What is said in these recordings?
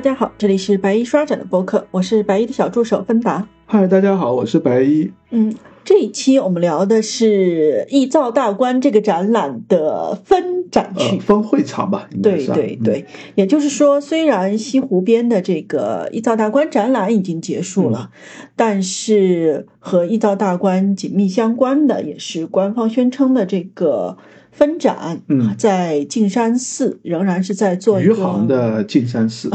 大家好，这里是白衣刷展的播客，我是白衣的小助手芬达。嗨，大家好，我是白衣。嗯，这一期我们聊的是《易造大观》这个展览的分展区、分会场吧。对对对，也就是说，虽然西湖边的这个《易造大观》展览已经结束了，但是和《易造大观》紧密相关的，也是官方宣称的这个。分展，嗯，在径山寺仍然是在做余杭的径山寺，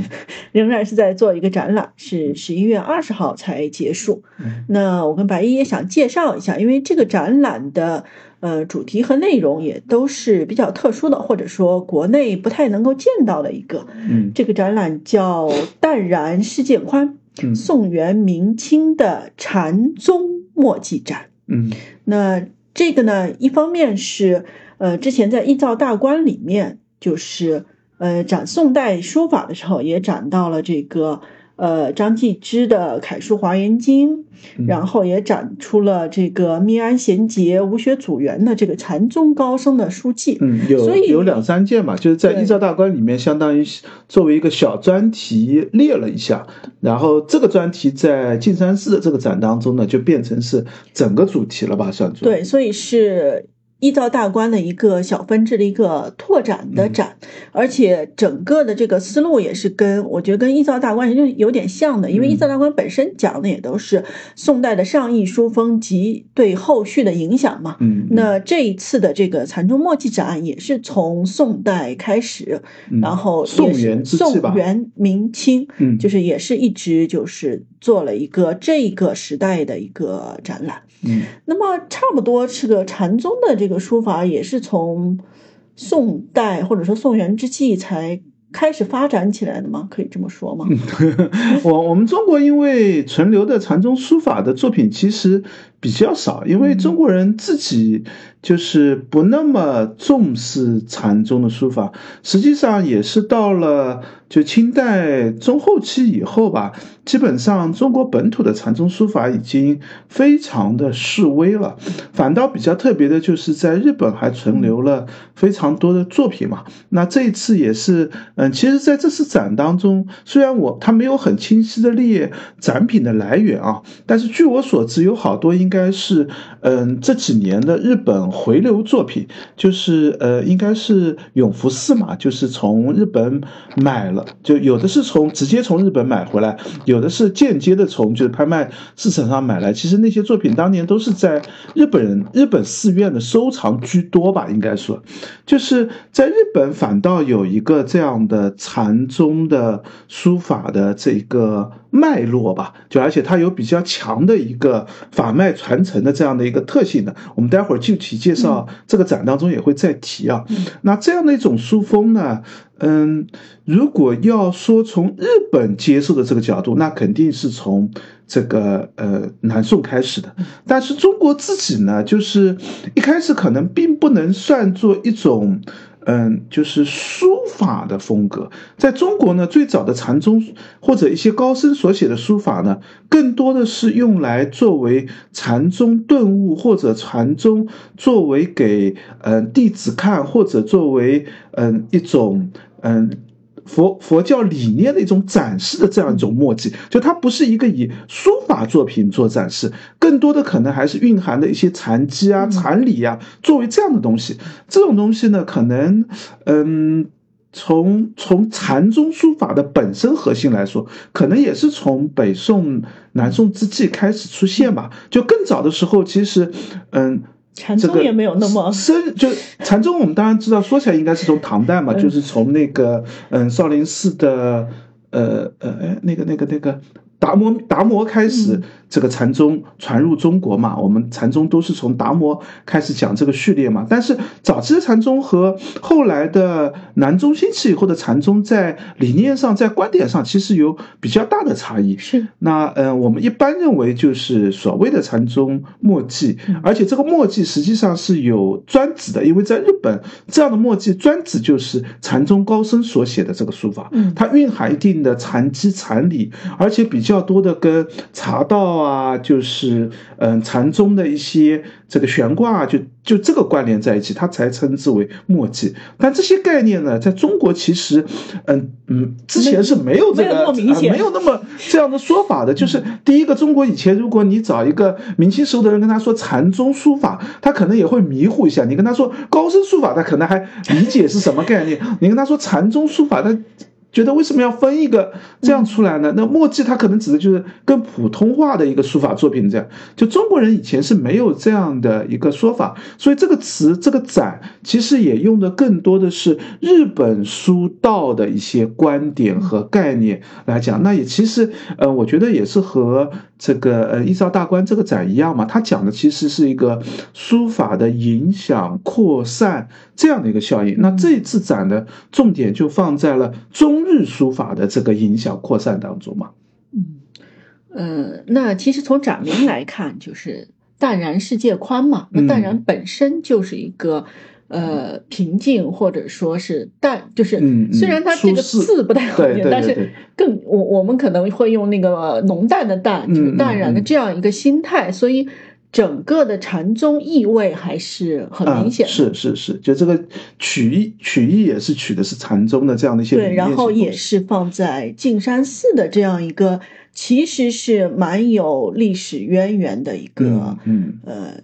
仍然是在做一个展览，是十一月二十号才结束。那我跟白衣也想介绍一下，因为这个展览的呃主题和内容也都是比较特殊的，或者说国内不太能够见到的一个。嗯，这个展览叫“淡然世界宽”，宋元明清的禅宗墨迹展。嗯，那。这个呢，一方面是，呃，之前在《易造大观》里面，就是呃展宋代书法的时候，也展到了这个。呃，张继之的楷书《华严经》，然后也展出了这个密安贤杰、吴学祖元的这个禅宗高僧的书记。嗯，有有两三件嘛，就是在《一照大观》里面，相当于作为一个小专题列了一下，然后这个专题在径山寺的这个展当中呢，就变成是整个主题了吧，算作。对，所以是。依照大观的一个小分支的一个拓展的展，而且整个的这个思路也是跟我觉得跟依照大观就有点像的，因为依照大观本身讲的也都是宋代的上意书风及对后续的影响嘛。嗯，那这一次的这个禅宗墨迹展也是从宋代开始，然后宋元宋元明清，嗯，就是也是一直就是做了一个这个时代的一个展览。嗯，那么差不多是个禅宗的这个这个书法，也是从宋代或者说宋元之际才开始发展起来的吗？可以这么说吗？我我们中国因为存留的禅宗书法的作品其实比较少，因为中国人自己。就是不那么重视禅宗的书法，实际上也是到了就清代中后期以后吧，基本上中国本土的禅宗书法已经非常的式微了。反倒比较特别的就是在日本还存留了非常多的作品嘛。那这一次也是，嗯，其实在这次展当中，虽然我他没有很清晰的列展品的来源啊，但是据我所知，有好多应应该是，嗯，这几年的日本。回流作品就是呃，应该是永福寺嘛，就是从日本买了，就有的是从直接从日本买回来，有的是间接的从就是拍卖市场上买来。其实那些作品当年都是在日本人日本寺院的收藏居多吧，应该说，就是在日本反倒有一个这样的禅宗的书法的这个。脉络吧，就而且它有比较强的一个法脉传承的这样的一个特性的，我们待会儿具体介绍这个展当中也会再提啊。那这样的一种书风呢，嗯，如果要说从日本接受的这个角度，那肯定是从这个呃南宋开始的。但是中国自己呢，就是一开始可能并不能算作一种。嗯，就是书法的风格，在中国呢，最早的禅宗或者一些高僧所写的书法呢，更多的是用来作为禅宗顿悟，或者禅宗作为给嗯弟子看，或者作为嗯一种嗯。佛佛教理念的一种展示的这样一种墨迹，就它不是一个以书法作品做展示，更多的可能还是蕴含的一些禅机啊、禅理啊，作为这样的东西。这种东西呢，可能，嗯，从从禅宗书法的本身核心来说，可能也是从北宋、南宋之际开始出现吧。就更早的时候，其实，嗯。禅宗也没有那么深，就禅宗我们当然知道，说起来应该是从唐代嘛，就是从那个嗯少林寺的呃呃哎那个那个那个达摩达摩开始。这个禅宗传入中国嘛，我们禅宗都是从达摩开始讲这个序列嘛。但是早期的禅宗和后来的南宗兴起以后的禅宗，在理念上、在观点上，其实有比较大的差异。是那嗯，我们一般认为就是所谓的禅宗墨迹，而且这个墨迹实际上是有专指的，因为在日本这样的墨迹专指就是禅宗高僧所写的这个书法，嗯，它蕴含一定的禅机禅理，而且比较多的跟茶道。啊，就是嗯禅宗的一些这个悬挂啊，就就这个关联在一起，它才称之为墨迹。但这些概念呢，在中国其实嗯嗯之前是没有这个啊没有那么这样的说法的。就是第一个，中国以前如果你找一个明清时候的人跟他说禅宗书法，他可能也会迷糊一下。你跟他说高僧书法，他可能还理解是什么概念。你跟他说禅宗书法，他。觉得为什么要分一个这样出来呢？那墨迹它可能指的就是更普通话的一个书法作品，这样就中国人以前是没有这样的一个说法，所以这个词这个展其实也用的更多的是日本书道的一些观点和概念来讲。那也其实呃，我觉得也是和这个呃一朝大观这个展一样嘛，它讲的其实是一个书法的影响扩散这样的一个效应。那这次展的重点就放在了中。中日书法的这个影响扩散当中嘛，嗯，呃，那其实从展名来看，就是淡然世界宽嘛。那淡然本身就是一个呃平静或者说是淡，就是虽然它这个字不太好念，但是更我我们可能会用那个浓淡的淡，就是淡然的这样一个心态，所以。整个的禅宗意味还是很明显，是是是，就这个曲意曲意也是取的是禅宗的这样的一些对，然后也是放在径山寺的这样一个，其实是蛮有历史渊源的一个，嗯呃。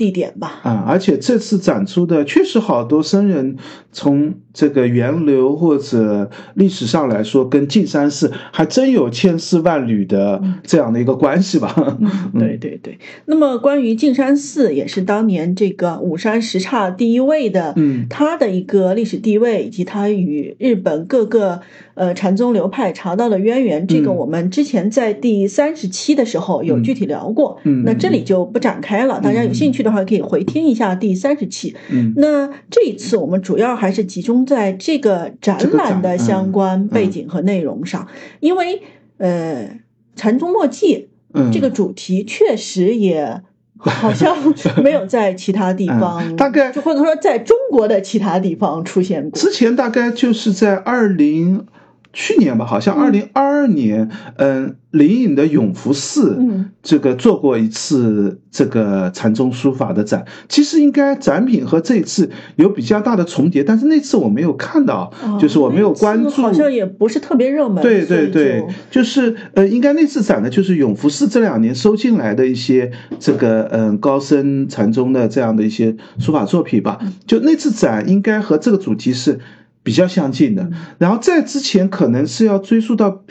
地点吧，啊，而且这次展出的确实好多僧人，从这个源流或者历史上来说，跟径山寺还真有千丝万缕的这样的一个关系吧。对对对。那么关于径山寺，也是当年这个五山十刹第一位的，嗯，它的一个历史地位以及它与日本各个呃禅宗流派查到的渊源，这个我们之前在第三十期的时候有具体聊过，嗯，那这里就不展开了，大家有兴趣的。话可以回听一下第三十期。嗯，那这一次我们主要还是集中在这个展览的相关背景和内容上，因为呃，禅宗墨迹这个主题确实也 好像没有在其他地方，大概就或者说在中国的其他地方出现过。之前大概就是在二零。去年吧，好像二零二二年，嗯，灵隐的永福寺，嗯，这个做过一次这个禅宗书法的展。其实应该展品和这一次有比较大的重叠，但是那次我没有看到，就是我没有关注，好像也不是特别热门。对对对，就是呃，应该那次展的就是永福寺这两年收进来的一些这个嗯高僧禅宗的这样的一些书法作品吧。就那次展应该和这个主题是。比较相近的，然后在之前可能是要追溯到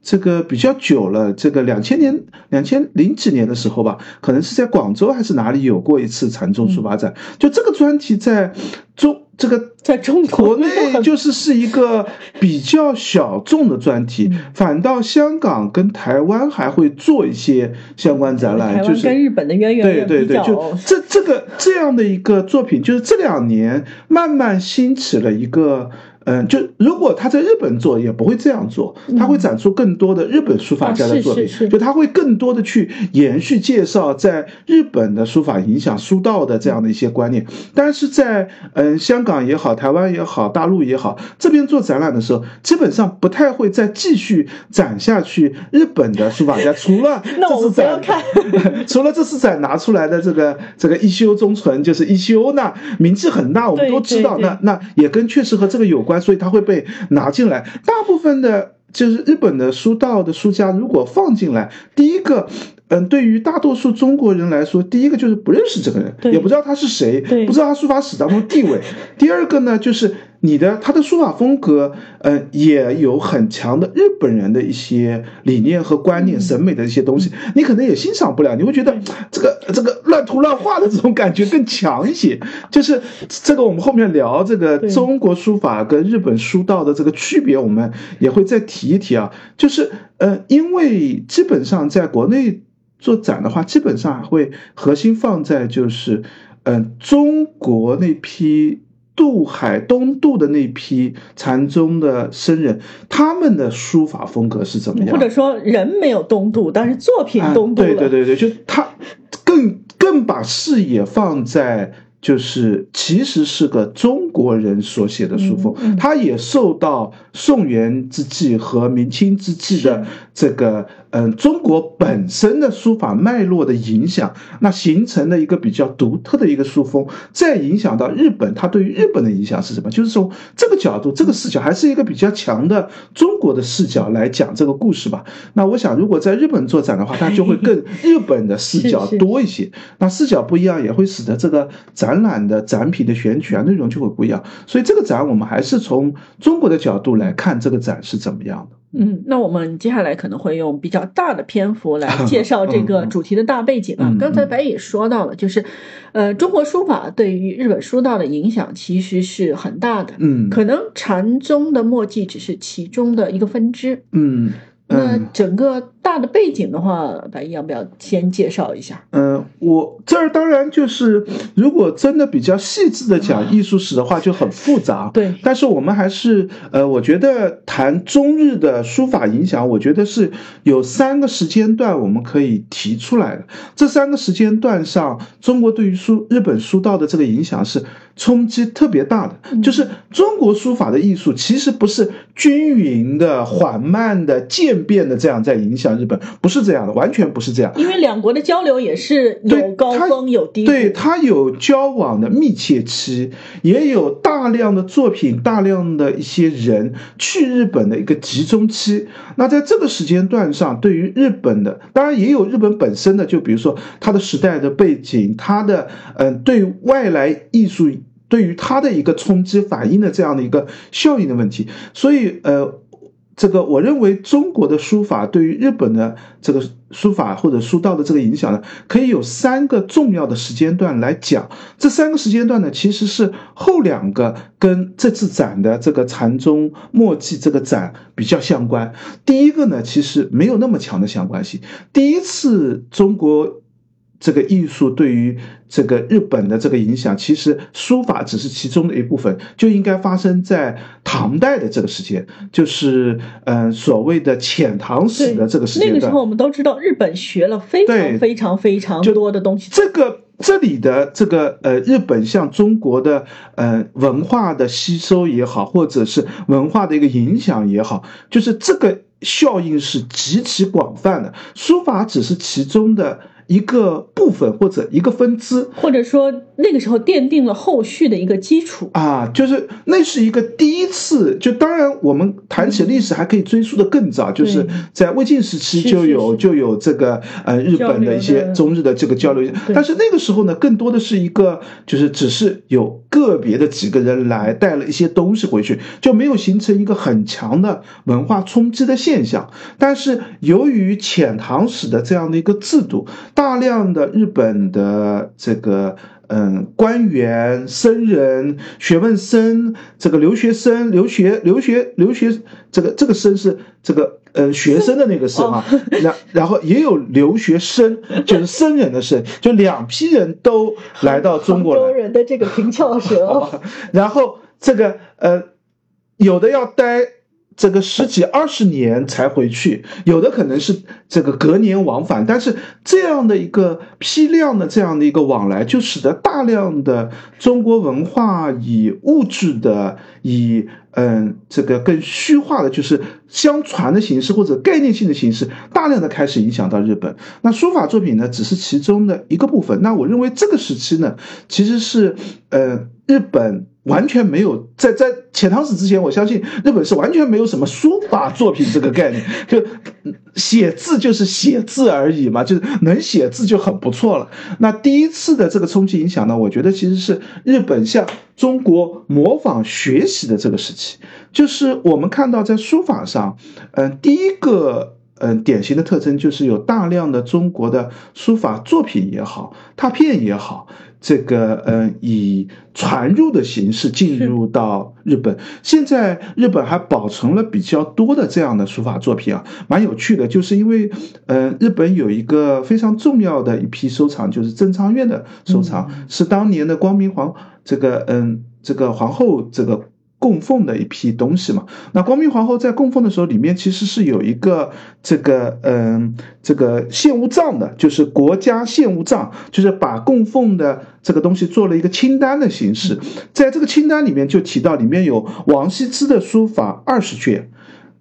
这个比较久了，这个两千年、两千零几年的时候吧，可能是在广州还是哪里有过一次禅宗书法展。就这个专题在中这个在中国内就是是一个比较小众的专题，反倒香港跟台湾还会做一些相关展览，就是跟日本的渊源对对对，就这这个这样的一个作品，就是这两年慢慢兴起了一个。嗯，就如果他在日本做，也不会这样做，他会展出更多的日本书法家的作品，就他会更多的去延续介绍在日本的书法影响书道的这样的一些观念。但是在嗯香港也好，台湾也好，大陆也好，这边做展览的时候，基本上不太会再继续展下去日本的书法家，除了 这次展，除了这次展拿出来的这个这个一休中存，就是一休，呢名气很大，我们都知道，那那也跟确实和这个有关。所以它会被拿进来。大部分的，就是日本的书道的书家，如果放进来，第一个，嗯，对于大多数中国人来说，第一个就是不认识这个人，也不知道他是谁，不知道他书法史当中地位。第二个呢，就是。你的他的书法风格，呃，也有很强的日本人的一些理念和观念、审美的一些东西，你可能也欣赏不了，你会觉得这个这个乱涂乱画的这种感觉更强一些。就是这个，我们后面聊这个中国书法跟日本书道的这个区别，我们也会再提一提啊。就是，呃，因为基本上在国内做展的话，基本上会核心放在就是，嗯，中国那批。渡海东渡的那批禅宗的僧人，他们的书法风格是怎么样？或者说人没有东渡，但是作品东渡了。对对对对，就他更更把视野放在就是其实是个中国人所写的书风，它也受到宋元之际和明清之际的这个嗯中国本身的书法脉络的影响，那形成了一个比较独特的一个书风。再影响到日本，它对于日本的影响是什么？就是从这个角度、这个视角，还是一个比较强的中国的视角来讲这个故事吧。那我想，如果在日本做展的话，它就会更日本的视角 多一些。那视角不一样，也会使得这个展。展览的展品的选取啊，内容就会不一样，所以这个展我们还是从中国的角度来看这个展是怎么样的。嗯，那我们接下来可能会用比较大的篇幅来介绍这个主题的大背景啊。刚才白也说到了，就是，呃，中国书法对于日本书道的影响其实是很大的。嗯，可能禅宗的墨迹只是其中的一个分支。嗯。那整个大的背景的话，白毅要不要先介绍一下？嗯，我这儿当然就是，如果真的比较细致的讲艺术史的话，就很复杂。对，但是我们还是，呃，我觉得谈中日的书法影响，我觉得是有三个时间段我们可以提出来的。这三个时间段上，中国对于书日本书道的这个影响是。冲击特别大的，就是中国书法的艺术其实不是均匀的、缓慢的、渐变的这样在影响日本，不是这样的，完全不是这样。因为两国的交流也是有高峰有低，对它有交往的密切期，也有大量的作品、大量的一些人去日本的一个集中期。那在这个时间段上，对于日本的，当然也有日本本身的，就比如说它的时代的背景，它的嗯对外来艺术。对于它的一个冲击反应的这样的一个效应的问题，所以呃，这个我认为中国的书法对于日本的这个书法或者书道的这个影响呢，可以有三个重要的时间段来讲。这三个时间段呢，其实是后两个跟这次展的这个禅宗墨迹这个展比较相关。第一个呢，其实没有那么强的相关性。第一次中国。这个艺术对于这个日本的这个影响，其实书法只是其中的一部分，就应该发生在唐代的这个时间，就是嗯所谓的遣唐使的这个时间。那个时候我们都知道，日本学了非常非常非常多的东西。这个这里的这个呃，日本向中国的呃文化的吸收也好，或者是文化的一个影响也好，就是这个效应是极其广泛的，书法只是其中的。一个部分或者一个分支，或者说那个时候奠定了后续的一个基础啊，就是那是一个第一次。就当然我们谈起历史还可以追溯的更早，就是在魏晋时期就有就有这个呃日本的一些中日的这个交流，但是那个时候呢，更多的是一个就是只是有个别的几个人来带了一些东西回去，就没有形成一个很强的文化冲击的现象。但是由于遣唐使的这样的一个制度。大量的日本的这个嗯官员、僧人、学问僧，这个留学生、留学、留学、留学，这个这个僧是这个嗯学生的那个僧啊，然然后也有留学生，就是僧人的僧，就两批人都来到中国。中人的这个平翘舌，然后这个呃有的要待。这个十几二十年才回去，有的可能是这个隔年往返，但是这样的一个批量的这样的一个往来，就使得大量的中国文化以物质的、以嗯这个更虚化的，就是相传的形式或者概念性的形式，大量的开始影响到日本。那书法作品呢，只是其中的一个部分。那我认为这个时期呢，其实是呃日本。完全没有在在遣唐使之前，我相信日本是完全没有什么书法作品这个概念，就写字就是写字而已嘛，就是能写字就很不错了。那第一次的这个冲击影响呢，我觉得其实是日本向中国模仿学习的这个时期，就是我们看到在书法上，嗯，第一个嗯典型的特征就是有大量的中国的书法作品也好，拓片也好。这个嗯，以传入的形式进入到日本。现在日本还保存了比较多的这样的书法作品啊，蛮有趣的。就是因为嗯，日本有一个非常重要的一批收藏，就是正仓院的收藏，是当年的光明皇这个嗯这个皇后这个供奉的一批东西嘛。那光明皇后在供奉的时候，里面其实是有一个这个嗯这个献物账的，就是国家献物账，就是把供奉的这个东西做了一个清单的形式。在这个清单里面就提到，里面有王羲之的书法二十卷，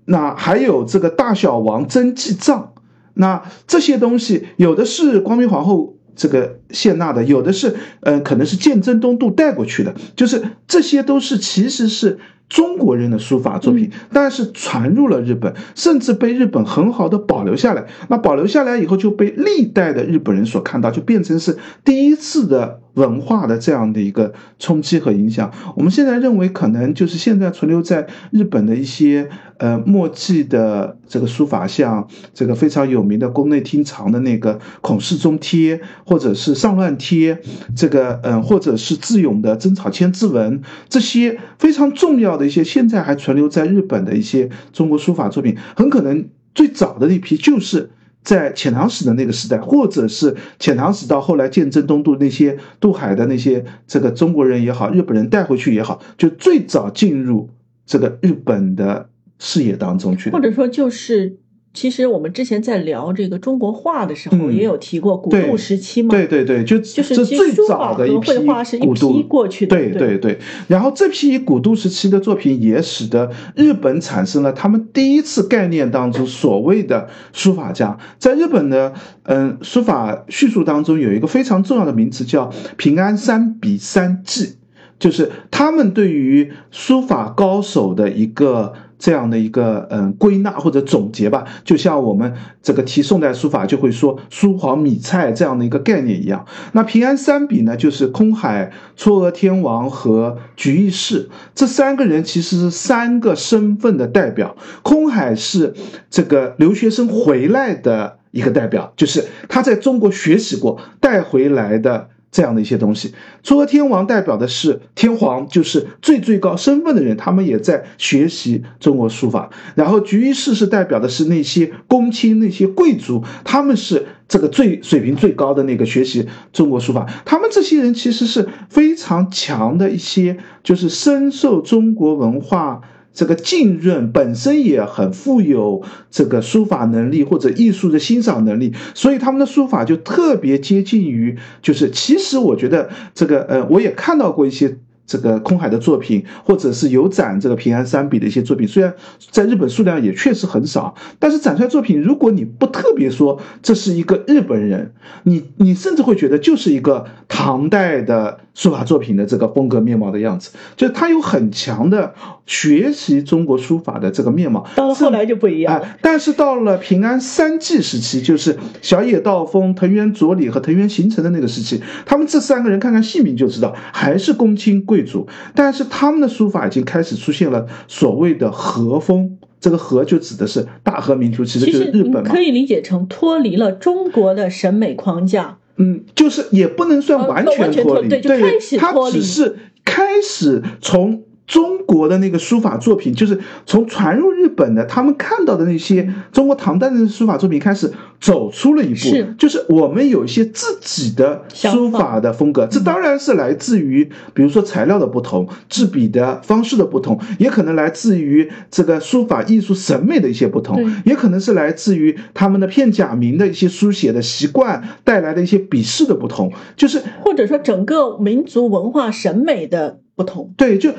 那还有这个大小王真迹账。那这些东西有的是光明皇后。这个谢娜的有的是，呃，可能是鉴真东渡带过去的，就是这些都是其实是中国人的书法作品，但是传入了日本，甚至被日本很好的保留下来。那保留下来以后，就被历代的日本人所看到，就变成是第一次的。文化的这样的一个冲击和影响，我们现在认为可能就是现在存留在日本的一些呃墨迹的这个书法，像这个非常有名的宫内厅藏的那个孔氏中贴，或者是上乱贴，这个嗯，或者是智勇的真草千字文，这些非常重要的一些现在还存留在日本的一些中国书法作品，很可能最早的那批就是。在遣唐使的那个时代，或者是遣唐使到后来鉴真东渡那些渡海的那些这个中国人也好，日本人带回去也好，就最早进入这个日本的视野当中去，或者说就是。其实我们之前在聊这个中国画的时候，也有提过古渡时期嘛。对对对，就就是最早的一批画是一批过去的。对对对，然后这批古渡时期的作品也使得日本产生了他们第一次概念当中所谓的书法家。在日本的嗯书法叙述当中，有一个非常重要的名词叫平安三笔三记，就是他们对于书法高手的一个。这样的一个嗯归纳或者总结吧，就像我们这个提宋代书法就会说书黄米蔡这样的一个概念一样。那平安三笔呢，就是空海、嵯峨天王和菊义士这三个人，其实是三个身份的代表。空海是这个留学生回来的一个代表，就是他在中国学习过带回来的。这样的一些东西，嵯峨天王代表的是天皇，就是最最高身份的人，他们也在学习中国书法。然后菊义士是代表的是那些公卿、那些贵族，他们是这个最水平最高的那个学习中国书法。他们这些人其实是非常强的一些，就是深受中国文化。这个浸润本身也很富有这个书法能力或者艺术的欣赏能力，所以他们的书法就特别接近于，就是其实我觉得这个呃，我也看到过一些。这个空海的作品，或者是有展这个平安三笔的一些作品，虽然在日本数量也确实很少，但是展出来作品，如果你不特别说这是一个日本人，你你甚至会觉得就是一个唐代的书法作品的这个风格面貌的样子，就是他有很强的学习中国书法的这个面貌。到了后来就不一样，但是到了平安三季时期，就是小野道风、藤原佐理和藤原行成的那个时期，他们这三个人看看姓名就知道，还是公卿贵。贵族，但是他们的书法已经开始出现了所谓的和风，这个和就指的是大和民族，其实就是日本嘛。可以理解成脱离了中国的审美框架。嗯，就是也不能算完全脱离，对，他只是开始从。中国的那个书法作品，就是从传入日本的，他们看到的那些中国唐代的书法作品开始走出了一步，是。就是我们有一些自己的书法的风格。这当然是来自于，比如说材料的不同、制笔的方式的不同，也可能来自于这个书法艺术审美的一些不同，也可能是来自于他们的片假名的一些书写的习惯带来的一些笔势的不同，就是或者说整个民族文化审美的不同。对，就。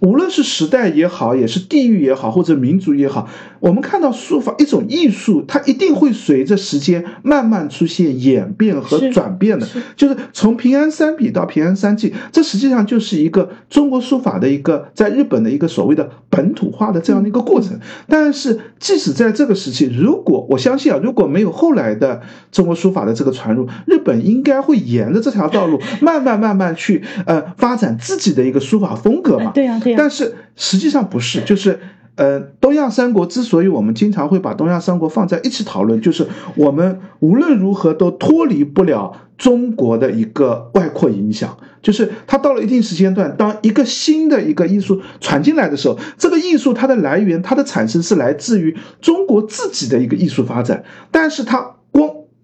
无论是时代也好，也是地域也好，或者民族也好，我们看到书法一种艺术，它一定会随着时间慢慢出现演变和转变的。就是从平安三笔到平安三季，这实际上就是一个中国书法的一个在日本的一个所谓的本土化的这样的一个过程。但是，即使在这个时期，如果我相信啊，如果没有后来的中国书法的这个传入，日本应该会沿着这条道路 慢慢慢慢去呃发展自己的一个书法风格嘛？对呀。但是实际上不是，就是，呃，东亚三国之所以我们经常会把东亚三国放在一起讨论，就是我们无论如何都脱离不了中国的一个外扩影响。就是它到了一定时间段，当一个新的一个艺术传进来的时候，这个艺术它的来源、它的产生是来自于中国自己的一个艺术发展，但是它。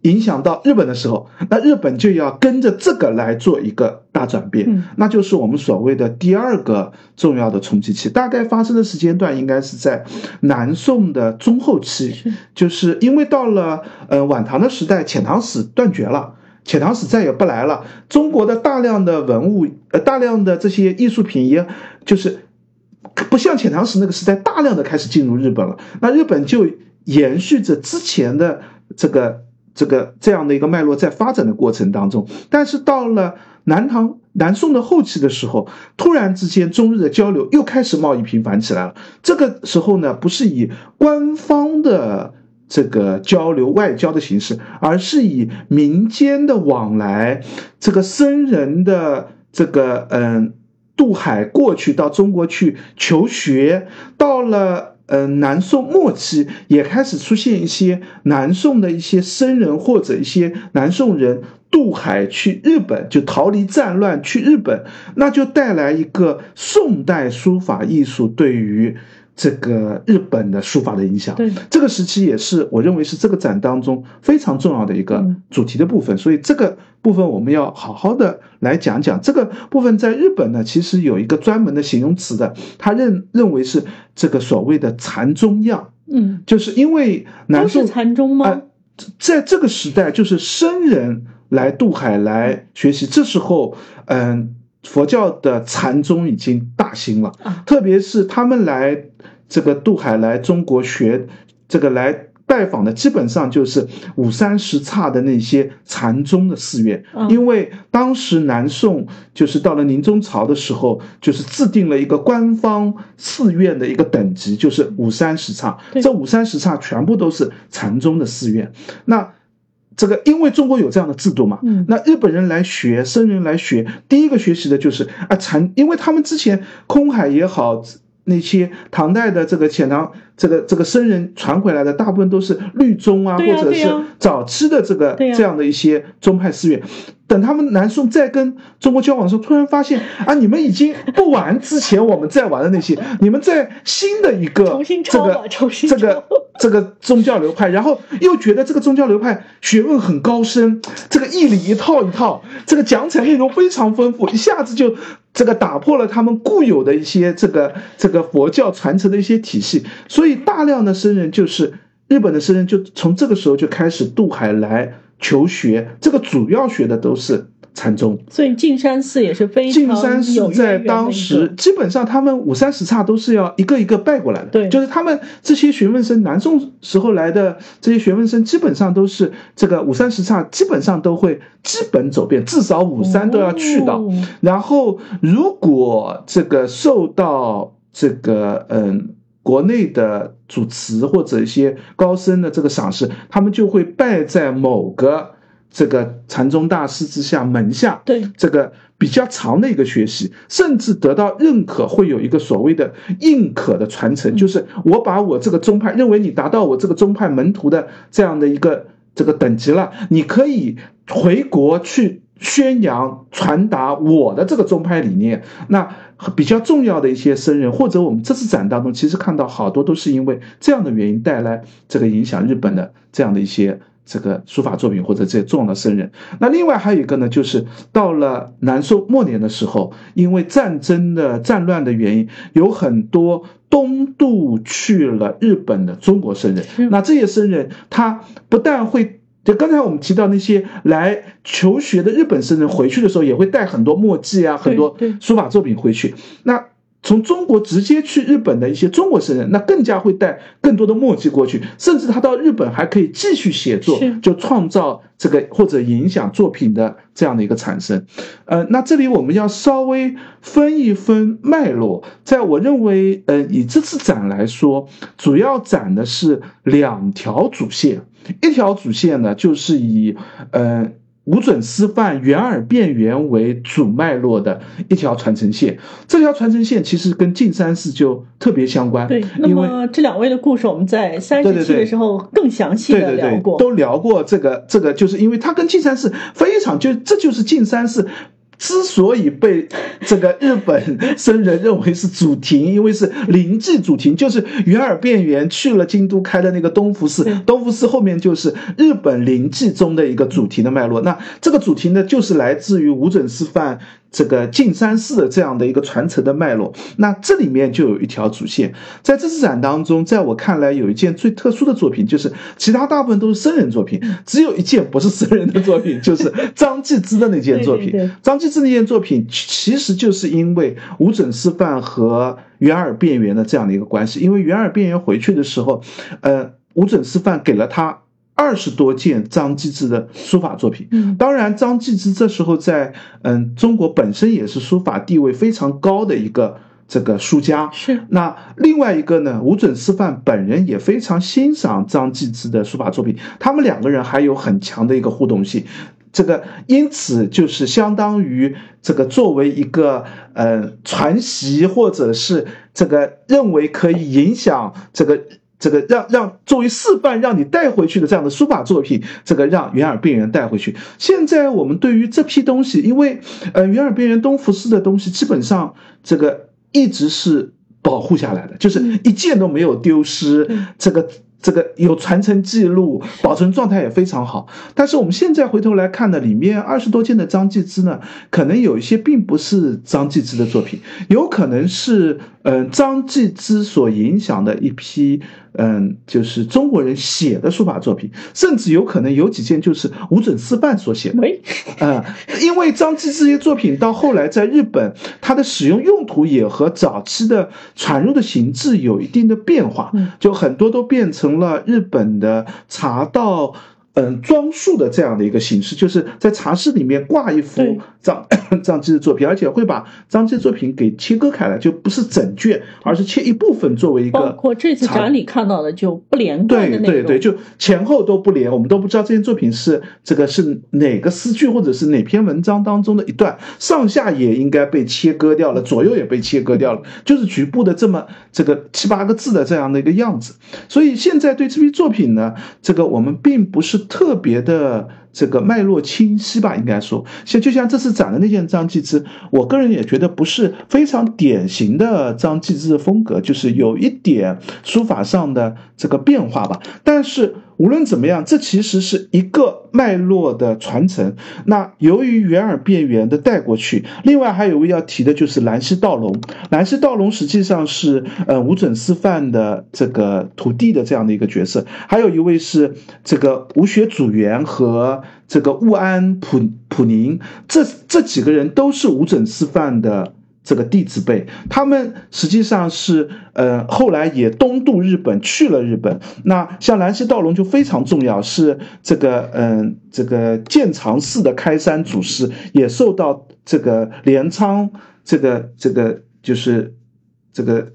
影响到日本的时候，那日本就要跟着这个来做一个大转变，嗯那就是我们所谓的第二个重要的冲击期。大概发生的时间段应该是在南宋的中后期，是就是因为到了呃晚唐的时代，遣唐使断绝了。遣唐使再也不来了，中国的大量的文物，呃，大量的这些艺术品也，就是不像遣唐使那个时代大量的开始进入日本了。那日本就延续着之前的这个这个这样的一个脉络在发展的过程当中，但是到了南唐南宋的后期的时候，突然之间中日的交流又开始贸易频繁起来了。这个时候呢，不是以官方的这个交流外交的形式，而是以民间的往来，这个僧人的这个嗯渡海过去到中国去求学，到了。嗯，南宋末期也开始出现一些南宋的一些僧人或者一些南宋人渡海去日本，就逃离战乱去日本，那就带来一个宋代书法艺术对于这个日本的书法的影响。对，这个时期也是我认为是这个展当中非常重要的一个嗯主题的部分，所以这个部分我们要好好的来讲讲。这个部分在日本呢，其实有一个专门的形容词的，他认认为是这个所谓的禅宗样，嗯，就是因为南都是宋禅宗吗？呃在这个时代，就是僧人来渡海来学习，这时候，嗯，佛教的禅宗已经大兴了，啊特别是他们来这个渡海来中国学，这个来拜访的，基本上就是五三十刹的那些禅宗的寺院，嗯因为当时南宋就是到了宁宗朝的时候，就是制定了一个官方寺院的一个等级，就是五三十刹。这五三十刹全部都是禅宗的寺院。那这个，因为中国有这样的制度嘛，嗯那日本人来学，僧人来学，第一个学习的就是啊禅，因为他们之前空海也好。那些唐代的这个遣唐这个这个僧人传回来的，大部分都是律宗啊，或者是早期的这个对这样的一些宗派寺院。等他们南宋再跟中国交往的时候，突然发现啊，你们已经不玩之前我们在玩的那些，你们在新的一个这个这个这个宗教流派，然后又觉得这个宗教流派学问很高深，这个义理一套一套，这个讲解内容非常丰富，一下子就这个打破了他们固有的一些这个这个佛教传承的一些体系，所以大量的僧人就是日本的僧人就从这个时候就开始渡海来求学，这个主要学的都是禅宗。所以径山寺也是非常径山寺有在当时基本上他们五三十刹都是要一个一个拜过来的，对就是他们这些学问生，南宋时候来的这些学问生，基本上都是这个五三十刹，基本上都会基本走遍，至少五三都要去到。哦然后，如果这个受到这个嗯国内的主持或者一些高僧的这个赏识，他们就会拜在某个这个禅宗大师之下门下，对这个比较长的一个学习，甚至得到认可，会有一个所谓的认可的传承，就是我把我这个宗派认为你达到我这个宗派门徒的这样的一个这个等级了，你可以回国去宣扬、传达我的这个宗派理念。那比较重要的一些僧人，或者我们这次展当中，其实看到好多都是因为这样的原因带来这个影响日本的这样的一些这个书法作品或者这些重要的僧人。那另外还有一个呢，就是到了南宋末年的时候，因为战争的战乱的原因，有很多东渡去了日本的中国僧人。那这些僧人，他不但会。就刚才我们提到那些来求学的日本僧人回去的时候，也会带很多墨迹啊，很多书法作品回去。那从中国直接去日本的一些中国僧人，那更加会带更多的墨迹过去，甚至他到日本还可以继续写作，就创造这个或者影响作品的这样的一个产生。呃，那这里我们要稍微分一分脉络，在我认为，呃，以这次展来说，主要展的是两条主线，一条主线呢就是以呃。无准师范、圆耳变圆为主脉络的一条传承线，这条传承线其实跟径山寺就特别相关，对，那么这两位的故事，我们在三十期的时候更详细对对对的聊过。，都聊过这个这个，就是因为它跟径山寺非常就这就是径山寺之所以被这个日本僧人认为是祖庭，因为是临济祖庭，就是圆尔辩圆去了京都开的那个东福寺，东福寺后面就是日本临济宗的一个主题的脉络。那这个主题呢，就是来自于无准师范。这个径山寺的这样的一个传承的脉络，那这里面就有一条主线。在这次展当中，在我看来，有一件最特殊的作品，就是其他大部分都是僧人作品，只有一件不是僧人的作品，就是张继之的那件作品。张继之那件作品，其实就是因为无准师范和圆尔辩圆的这样的一个关系。因为圆尔辩圆回去的时候，呃，无准师范给了他。二十多件张继之的书法作品，嗯，当然张继之这时候在嗯中国本身也是书法地位非常高的一个这个书家，是。那另外一个呢，吴准师范本人也非常欣赏张继之的书法作品，他们两个人还有很强的一个互动性，这个因此就是相当于这个作为一个呃传习或者是这个认为可以影响这个。这个让让作为示范让你带回去的这样的书法作品，这个让圆耳病人带回去。现在我们对于这批东西，因为呃圆耳病人东福寺的东西基本上这个一直是保护下来的，就是一件都没有丢失。这个。这个有传承记录，保存状态也非常好。但是我们现在回头来看呢，里面二十多件的张继之呢，可能有一些并不是张继之的作品，有可能是嗯张继之所影响的一批嗯就是中国人写的书法作品，甚至有可能有几件就是吴准师范所写的。啊，因为张继之这些作品到后来在日本，它的使用用途也和早期的传入的形制有一定的变化，就很多都变。成了日本的茶道。嗯，装束的这样的一个形式，就是在茶室里面挂一幅张张继的作品，而且会把张继的作品给切割开来，就不是整卷，而是切一部分作为一个。包括这次展里看到的就不连贯的对对对，就前后都不连，我们都不知道这件作品是这个是哪个诗句或者是哪篇文章当中的一段，上下也应该被切割掉了，左右也被切割掉了，就是局部的这么这个七八个字的这样的一个样子。所以现在对这批作品呢，这个我们并不是。特别的这个脉络清晰吧，应该说，像就像这次展的那件张继之，我个人也觉得不是非常典型的张继之的风格，就是有一点书法上的这个变化吧，但是。无论怎么样，这其实是一个脉络的传承。那由于圆耳变圆的带过去，另外还有一位要提的就是兰溪道隆。兰溪道隆实际上是呃吴准师范的这个徒弟的这样的一个角色，还有一位是这个吴学祖元和这个务安普普宁，这这几个人都是吴准师范的。这个弟子辈，他们实际上是，呃，后来也东渡日本去了日本。那像兰溪道隆就非常重要，是这个，嗯，这个建长寺的开山祖师，也受到这个镰仓这个这个就是这个。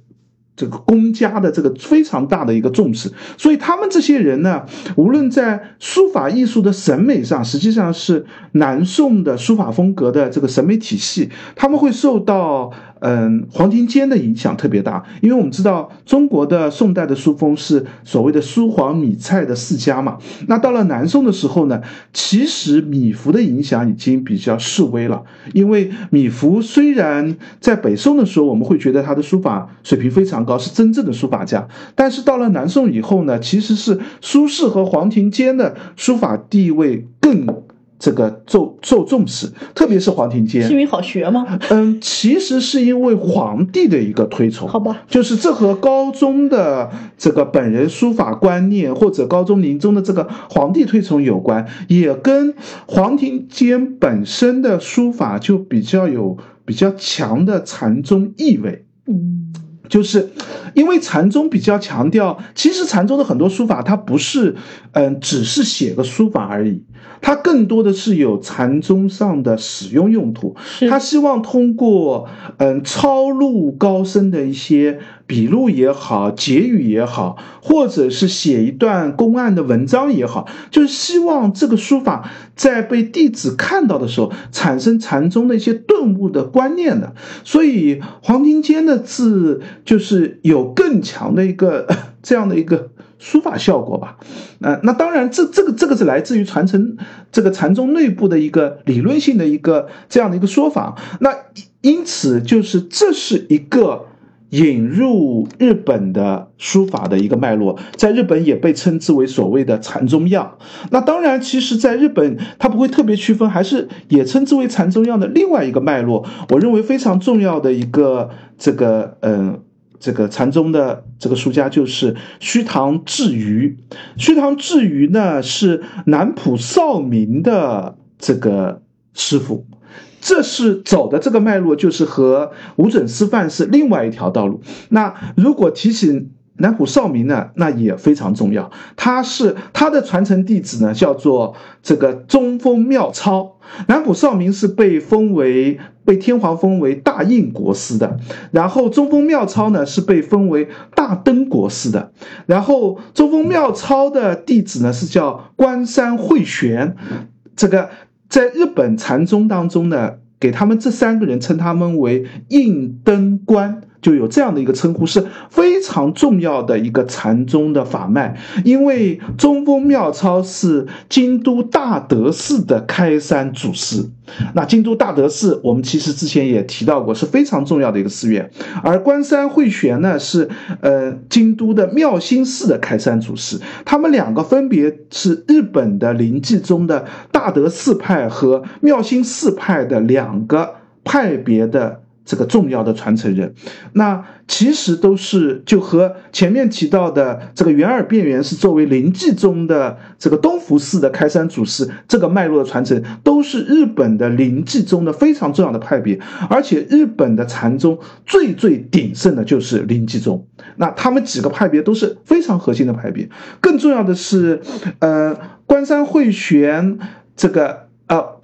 这个公家的这个非常大的一个重视，所以他们这些人呢，无论在书法艺术的审美上，实际上是南宋的书法风格的这个审美体系，他们会受到。嗯，黄庭坚的影响特别大，因为我们知道中国的宋代的书风是所谓的苏黄米蔡的四家嘛。那到了南宋的时候呢，其实米芾的影响已经比较式微了。因为米芾虽然在北宋的时候，我们会觉得他的书法水平非常高，是真正的书法家，但是到了南宋以后呢，其实是苏轼和黄庭坚的书法地位更。这个受受重视，特别是黄庭坚，是因为好学吗？嗯，其实是因为皇帝的一个推崇。好吧，就是这和高宗的这个本人书法观念，或者高宗临终的这个皇帝推崇有关，也跟黄庭坚本身的书法就比较有比较强的禅宗意味。嗯，就是因为禅宗比较强调，其实禅宗的很多书法，它不是嗯，只是写个书法而已。它更多的是有禅宗上的使用用途，他希望通过嗯抄录高僧的一些笔录也好，结语也好，或者是写一段公案的文章也好，就是希望这个书法在被弟子看到的时候，产生禅宗的一些顿悟的观念的。所以黄庭坚的字就是有更强的一个 这样的一个。书法效果吧。呃，那当然，这这个这个是来自于传承这个禅宗内部的一个理论性的一个这样的一个说法。那因此就是这是一个。引入日本的书法的一个脉络，在日本也被称之为所谓的禅宗样。那当然，其实在日本它不会特别区分，还是也称之为禅宗样的另外一个脉络。我认为非常重要的一个这个嗯，这个禅宗的这个书家就是虚堂智瑜。虚堂智瑜呢是南浦少明的这个师傅。这是走的这个脉络，就是和无准师范是另外一条道路。那如果提醒南浦少明呢，那也非常重要。他是他的传承弟子呢，叫做这个中峰妙超。南浦少明是被封为被天皇封为大印国师的，然后中峰妙超呢是被封为大登国师的。然后中峰妙超的弟子呢是叫关山慧玄，这个。在日本禅宗当中呢，给他们这三个人称他们为印灯官。就有这样的一个称呼，是非常重要的一个禅宗的法脉。因为中峰妙超是京都大德寺的开山祖师，那京都大德寺我们其实之前也提到过，是非常重要的一个寺院。而关山慧玄呢，是呃京都的妙心寺的开山祖师。他们两个分别是日本的临济宗的大德寺派和妙心寺派的两个派别的。这个重要的传承人，那其实都是就和前面提到的这个元耳辩圆是作为临济宗的这个东福寺的开山祖师，这个脉络的传承，都是日本的临济宗的非常重要的派别。而且日本的禅宗最最鼎盛的就是临济宗，那他们几个派别都是非常核心的派别。更重要的是，呃，关山慧玄这个。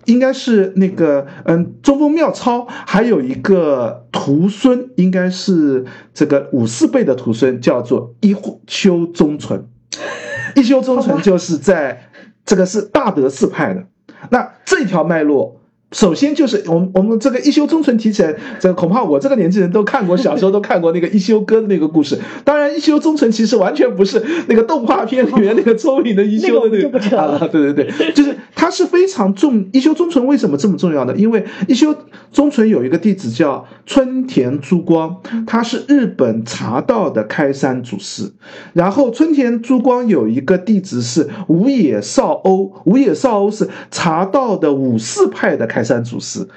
应该是那个，嗯，中峰妙超还有一个徒孙，应该是这个五四辈的徒孙，叫做一休宗纯。一休宗纯就是在这个是大德寺派的，那这条脉络。首先就是我们我们这个一休宗纯提起来，这恐怕我这个年纪人都看过，小时候都看过那个一休哥的那个故事。当然，一休宗纯其实完全不是那个动画片里面那个聪明的一休的那个 啊，对对对，就是他是非常重一休宗纯为什么这么重要呢？因为一休宗纯有一个弟子叫春田珠光，他是日本茶道的开山祖师。然后春田珠光有一个弟子是五野少欧，五野少欧是茶道的武士派的开。开山祖师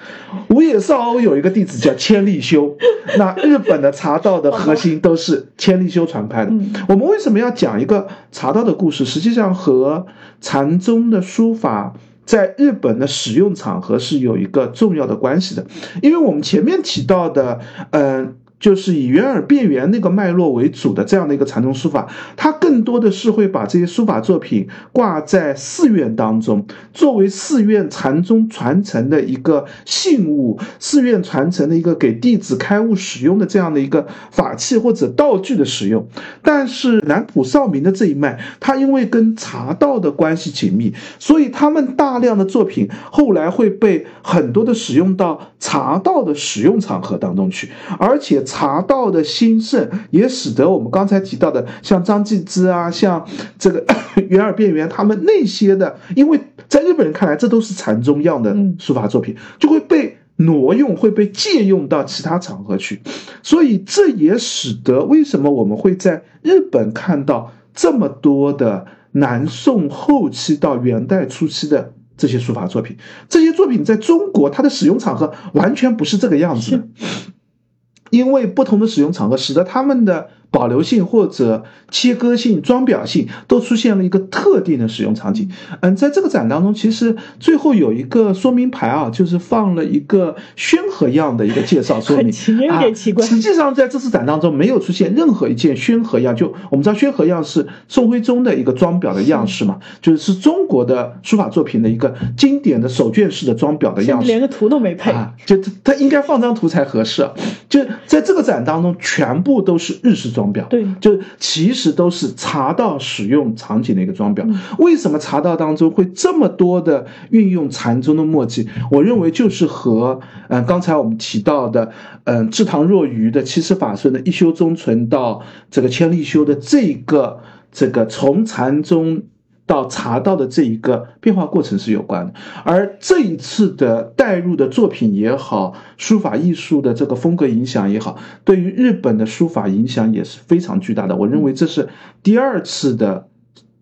五野少欧有一个弟子叫千利休，那日本的茶道的核心都是千利休传派的。我们为什么要讲一个茶道的故事？实际上和禅宗的书法在日本的使用场合是有一个重要的关系的，因为我们前面提到的，嗯。就是以圆耳变圆那个脉络为主的这样的一个禅宗书法，它更多的是会把这些书法作品挂在寺院当中，作为寺院禅宗传承的一个信物，寺院传承的一个给弟子开悟使用的这样的一个法器或者道具的使用。但是南浦少明的这一脉，他因为跟茶道的关系紧密，所以他们大量的作品后来会被很多的使用到茶道的使用场合当中去，而且。茶道的兴盛，也使得我们刚才提到的，像张继之啊，像这个袁耳辩圆，他们那些的，因为在日本人看来，这都是禅宗样的书法作品，就会被挪用，会被借用到其他场合去。所以这也使得为什么我们会在日本看到这么多的南宋后期到元代初期的这些书法作品，这些作品在中国它的使用场合完全不是这个样子的。因为不同的使用场合，使得他们的。保留性或者切割性、装裱性都出现了一个特定的使用场景。嗯，在这个展当中，其实最后有一个说明牌啊，就是放了一个宣和样的一个介绍说明 啊。实际上，在这次展当中没有出现任何一件宣和样。就我们知道，宣和样是宋徽宗的一个装裱的样式嘛，就是是中国的书法作品的一个经典的手卷式的装裱的样式，连个图都没配啊。就它它应该放张图才合适。就在这个展当中，全部都是日式装。装裱对，就其实都是茶道使用场景的一个装裱。为什么茶道当中会这么多的运用禅宗的墨迹？我认为就是和嗯刚才我们提到的嗯制唐若愚的七十法顺的一修中存到这个千利休的这个这个从禅宗到茶道的这一个变化过程是有关的。而这一次的带入的作品也好，书法艺术的这个风格影响也好，对于日本的书法影响也是非常巨大的。我认为这是第二次的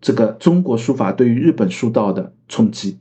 这个中国书法对于日本书道的冲击。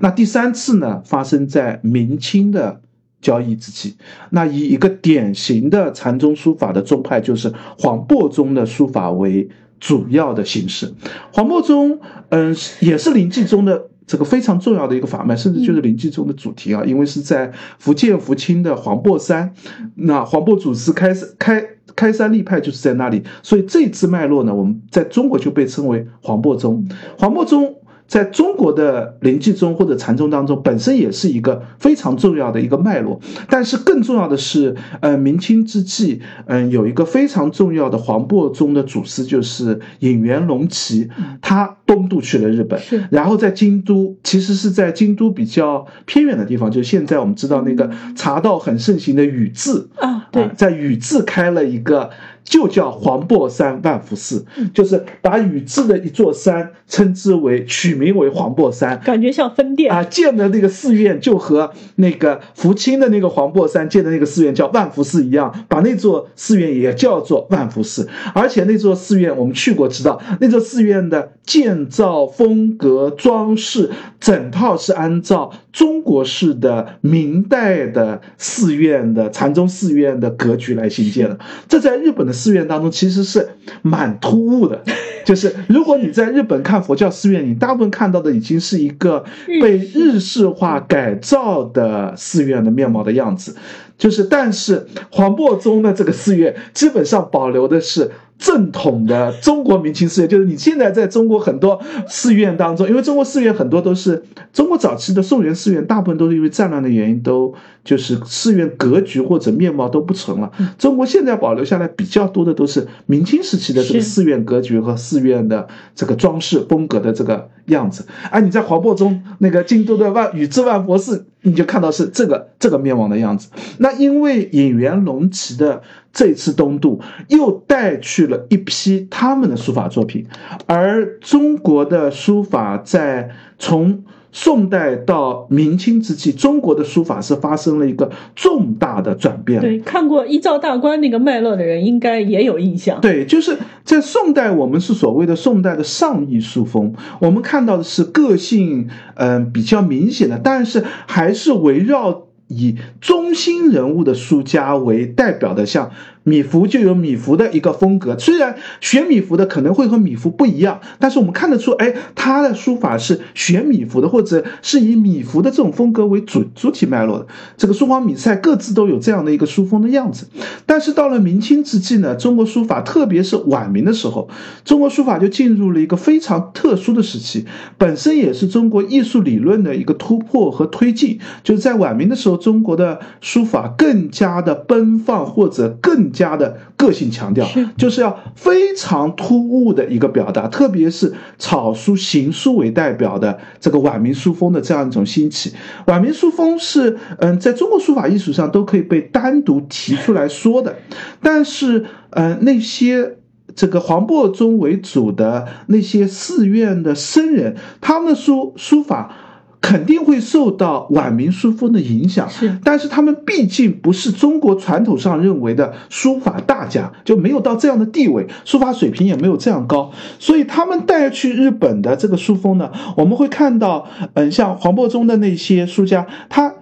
那第三次呢，发生在明清的。交易之际，那以一个典型的禅宗书法的宗派，就是黄檗宗的书法为主要的形式。黄檗宗，嗯，也是临济宗的这个非常重要的一个法脉，甚至就是临济宗的主题啊，因为是在福建福清的黄檗山，那黄檗祖师开开开山立派就是在那里，所以这支脉络呢，我们在中国就被称为黄檗宗。黄檗宗。在中国的临济宗或者禅宗当中，本身也是一个非常重要的一个脉络。但是更重要的是，呃，明清之际，嗯，有一个非常重要的黄檗宗的祖师就是隐元隆琦，他东渡去了日本，然后在京都，其实是在京都比较偏远的地方，就现在我们知道那个茶道很盛行的宇治。啊，对，在宇治开了一个。就叫黄檗山万福寺，就是把宇治的一座山称之为取名为黄檗山，感觉像分店啊。建的那个寺院就和那个福清的那个黄檗山建的那个寺院叫万福寺一样，把那座寺院也叫做万福寺。而且那座寺院我们去过，知道那座寺院的建造风格、装饰，整套是按照中国式的明代的寺院的禅宗寺院的格局来兴建的。这在日本的。寺院当中其实是蛮突兀的，就是如果你在日本看佛教寺院，你大部分看到的已经是一个被日式化改造的寺院的面貌的样子，就是但是黄檗宗的这个寺院基本上保留的是。正统的中国明清寺院，就是你现在在中国很多寺院当中，因为中国寺院很多都是中国早期的宋元寺院，大部分都是因为战乱的原因，都就是寺院格局或者面貌都不存了。中国现在保留下来比较多的都是明清时期的这个寺院格局和寺院的这个装饰风格的这个样子。而你在黄檗宗那个京都的万宇治万佛寺，你就看到是这个这个面貌的样子。那因为引元隆琦的。这次东渡又带去了一批他们的书法作品，而中国的书法在从宋代到明清之际，中国的书法是发生了一个重大的转变。对，看过一照大观那个脉络的人应该也有印象。对，就是在宋代，我们是所谓的宋代的上意书风，我们看到的是个性嗯比较明显的，但是还是围绕。以中心人物的书家为代表的，像米芾就有米芾的一个风格。虽然学米芾的可能会和米芾不一样，但是我们看得出，哎，他的书法是学米芾的，或者是以米芾的这种风格为主主体脉络的。这个苏黄米蔡各自都有这样的一个书风的样子。但是到了明清之际呢，中国书法，特别是晚明的时候，中国书法就进入了一个非常特殊的时期，本身也是中国艺术理论的一个突破和推进，就是在晚明的时候。中国的书法更加的奔放，或者更加的个性强调，就是要非常突兀的一个表达，特别是草书、行书为代表的这个晚明书风的这样一种兴起。晚明书风是，嗯，在中国书法艺术上都可以被单独提出来说的，但是，嗯，那些这个黄檗宗为主的那些寺院的僧人，他们的书书法。肯定会受到晚明书风的影响，是，但是他们毕竟不是中国传统上认为的书法大家，就没有到这样的地位，书法水平也没有这样高，所以他们带去日本的这个书风呢，我们会看到，嗯，像黄檗宗的那些书家，他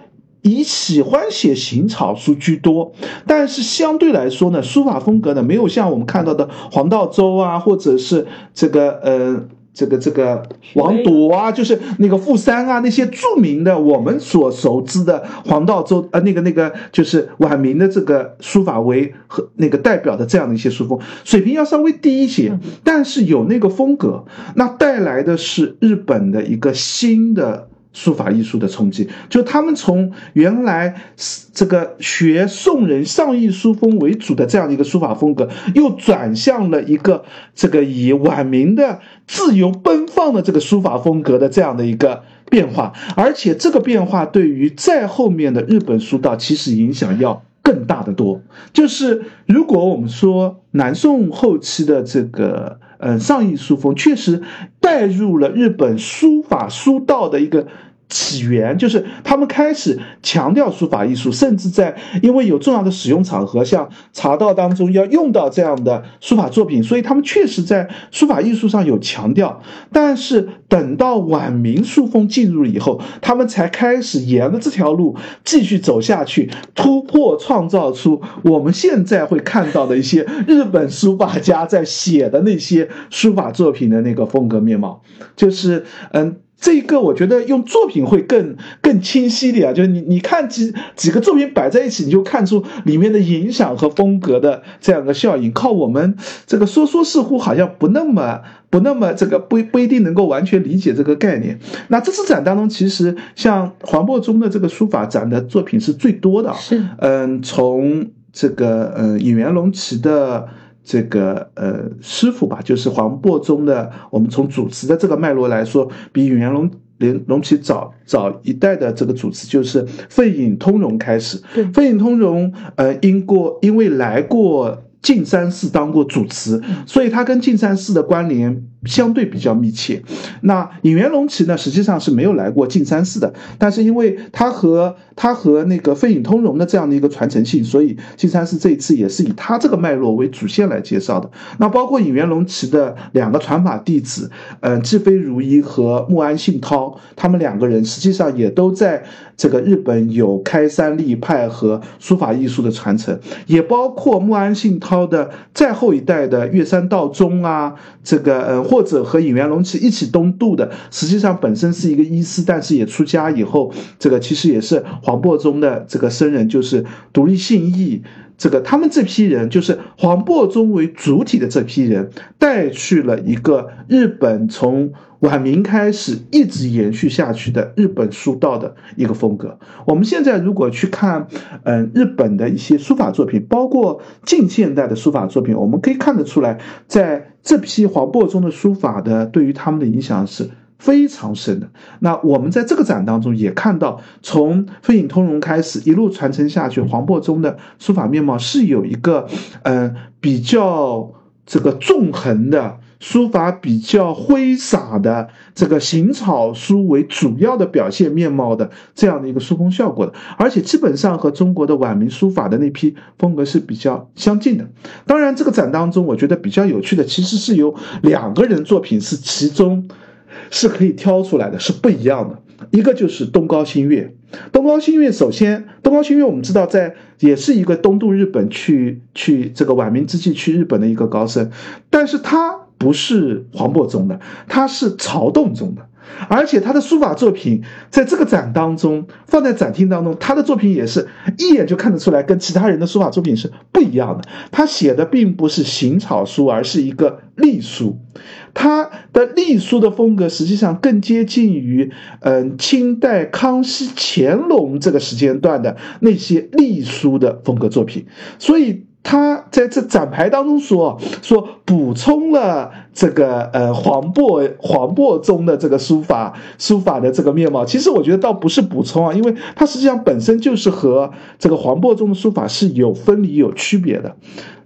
以喜欢写行草书居多，但是相对来说呢，书法风格呢，没有像我们看到的黄道周啊，或者是这个，呃。这个这个王铎啊，就是那个傅山啊，那些著名的我们所熟知的黄道周呃，那个那个就是晚明的这个书法为和那个代表的这样的一些书风，水平要稍微低一些，但是有那个风格，那带来的是日本的一个新的。书法艺术的冲击，就他们从原来这个学宋人上意书风为主的这样的一个书法风格，又转向了一个这个以晚明的自由奔放的这个书法风格的这样的一个变化，而且这个变化对于再后面的日本书道其实影响要更大的多。就是如果我们说南宋后期的这个。嗯上艺书风，确实带入了日本书法书道的一个。起源就是他们开始强调书法艺术，甚至在因为有重要的使用场合，像茶道当中要用到这样的书法作品，所以他们确实在书法艺术上有强调。但是等到晚明书风进入以后，他们才开始沿着这条路继续走下去，突破创造出我们现在会看到的一些日本书法家在写的那些书法作品的那个风格面貌，就是嗯。这个我觉得用作品会更更清晰点啊，就是你你看几几个作品摆在一起，你就看出里面的影响和风格的这样的效应。靠我们这个说说似乎好像不那么不那么这个不不一定能够完全理解这个概念。那这次展当中，其实像黄檗中的这个书法展的作品是最多的，是嗯，从这个嗯尹元龙旗的。这个呃师傅吧，就是黄檗宗的。我们从主持的这个脉络来说，比永元龙连龙起早早一代的这个主持，就是费隐通融开始。费隐通融呃，因过因为来过径山寺当过主持，所以他跟径山寺的关联。相对比较密切，那尹元龙旗呢，实际上是没有来过径山寺的，但是因为他和他和那个飞影通融的这样的一个传承性，所以径山寺这一次也是以他这个脉络为主线来介绍的。那包括尹元龙旗的两个传法弟子，嗯，智飞如一和木安信涛，他们两个人实际上也都在这个日本有开山立派和书法艺术的传承，也包括木安信涛的再后一代的月山道宗啊，这个呃。或者和尹元龙旗一起东渡的，实际上本身是一个医师，但是也出家以后，这个其实也是黄檗宗的这个僧人，就是独立信义，这个他们这批人，就是黄檗宗为主体的这批人，带去了一个日本从。晚明开始一直延续下去的日本书道的一个风格。我们现在如果去看，嗯，日本的一些书法作品，包括近现代的书法作品，我们可以看得出来，在这批黄檗中的书法的对于他们的影响是非常深的。那我们在这个展当中也看到，从飞影通融开始一路传承下去，黄檗中的书法面貌是有一个，嗯，比较这个纵横的。书法比较挥洒的这个行草书为主要的表现面貌的这样的一个书风效果的，而且基本上和中国的晚明书法的那批风格是比较相近的。当然，这个展当中我觉得比较有趣的，其实是有两个人作品是其中是可以挑出来的，是不一样的。一个就是东高新月，东高新月首先，东高新月我们知道在也是一个东渡日本去去这个晚明之际去日本的一个高僧，但是他。不是黄渤宗的，他是曹洞宗的，而且他的书法作品在这个展当中放在展厅当中，他的作品也是一眼就看得出来，跟其他人的书法作品是不一样的。他写的并不是行草书，而是一个隶书。他的隶书的风格实际上更接近于，嗯，清代康熙、乾隆这个时间段的那些隶书的风格作品，所以。他在这展牌当中说说补充了这个呃黄渤黄渤中的这个书法书法的这个面貌，其实我觉得倒不是补充啊，因为它实际上本身就是和这个黄渤中的书法是有分离有区别的。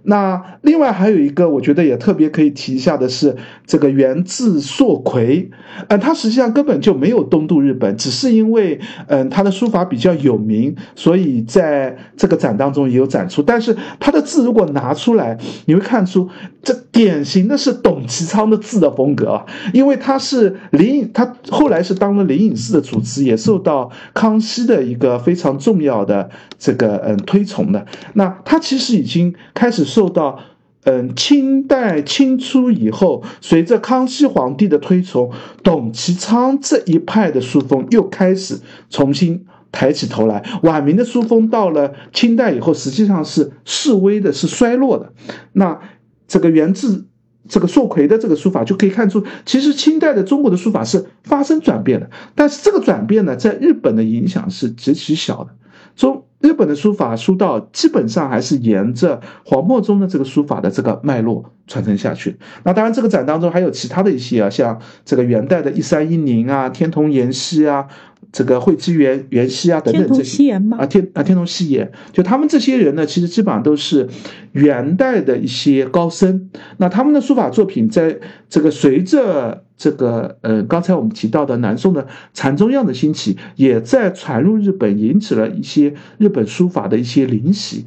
那另外还有一个，我觉得也特别可以提一下的是，这个源自硕葵，呃，他实际上根本就没有东渡日本，只是因为，嗯，他的书法比较有名，所以在这个展当中也有展出。但是他的字如果拿出来，你会看出这典型的是董其昌的字的风格啊，因为他是灵隐，他后来是当了灵隐寺的主持，也受到康熙的一个非常重要的这个嗯推崇的。那他其实已经开始。受到，嗯，清代清初以后，随着康熙皇帝的推崇，董其昌这一派的书风又开始重新抬起头来。晚明的书风到了清代以后，实际上是式微的，是衰落的。那这个源自这个硕葵的这个书法，就可以看出，其实清代的中国的书法是发生转变的。但是这个转变呢，在日本的影响是极其小的。中日本的书法书道基本上还是沿着黄墨中的这个书法的这个脉络传承下去。那当然，这个展当中还有其他的一些啊，像这个元代的一三一零啊、天童延禧啊，这个会稽元元熙啊等等这些啊天啊天童西岩，就他们这些人呢，其实基本上都是元代的一些高僧。那他们的书法作品，在这个随着这个呃刚才我们提到的南宋的禅宗样的兴起，也在传入日本，引起了一些日本书法的一些灵习。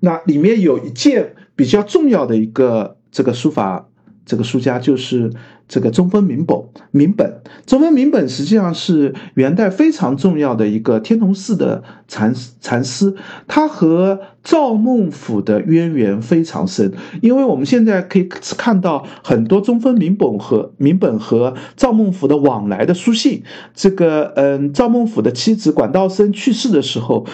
那里面有一件比较重要的一个这个书法这个书家就是。这个中分明本，明本，中分明本实际上是元代非常重要的一个天童寺的禅禅师，他和赵孟俯的渊源非常深，因为我们现在可以看到很多中分明本和明本和赵孟俯的往来的书信。这个，嗯，赵孟俯的妻子管道生去世的时候，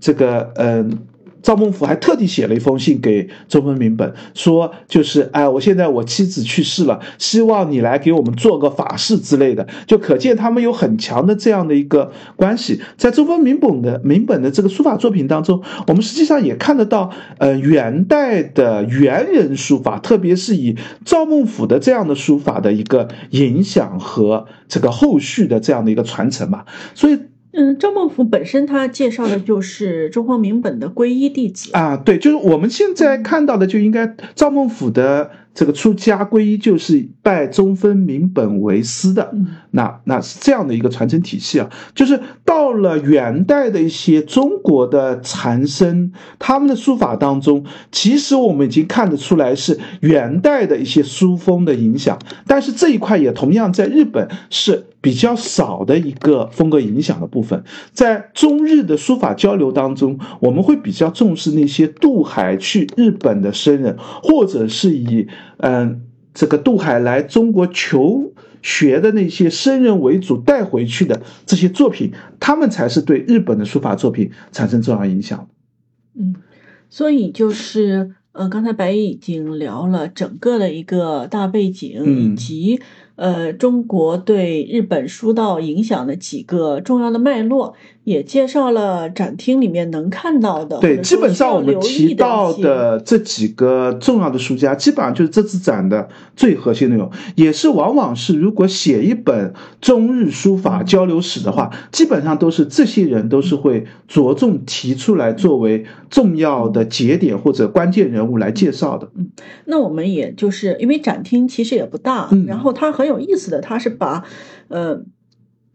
这个，嗯。赵孟俯还特地写了一封信给周文明本，说就是哎，我现在我妻子去世了，希望你来给我们做个法事之类的，就可见他们有很强的这样的一个关系。在周文明本的明本的这个书法作品当中，我们实际上也看得到，呃，元代的元人书法，特别是以赵孟俯的这样的书法的一个影响和这个后续的这样的一个传承嘛，所以。嗯，赵孟俯本身他介绍的就是中方明本的皈依弟子啊，对，就是我们现在看到的就应该赵孟俯的。这个出家皈依就是拜中分明本为师的，那那是这样的一个传承体系啊。就是到了元代的一些中国的禅僧，他们的书法当中，其实我们已经看得出来是元代的一些书风的影响，但是这一块也同样在日本是比较少的一个风格影响的部分。在中日的书法交流当中，我们会比较重视那些渡海去日本的僧人，或者是以。嗯，这个渡海来中国求学的那些僧人为主带回去的这些作品，他们才是对日本的书法作品产生重要影响。嗯，所以就是呃，刚才白衣已经聊了整个的一个大背景以及。呃，中国对日本书道影响的几个重要的脉络，也介绍了展厅里面能看到的。对，基本上我们提到的这几个重要的书家，基本上就是这次展的最核心内容，也是往往是如果写一本中日书法交流史的话，基本上都是这些人都是会着重提出来作为重要的节点或者关键人物来介绍的。嗯，那我们也就是因为展厅其实也不大，然后它很有。意思的，它是把，呃。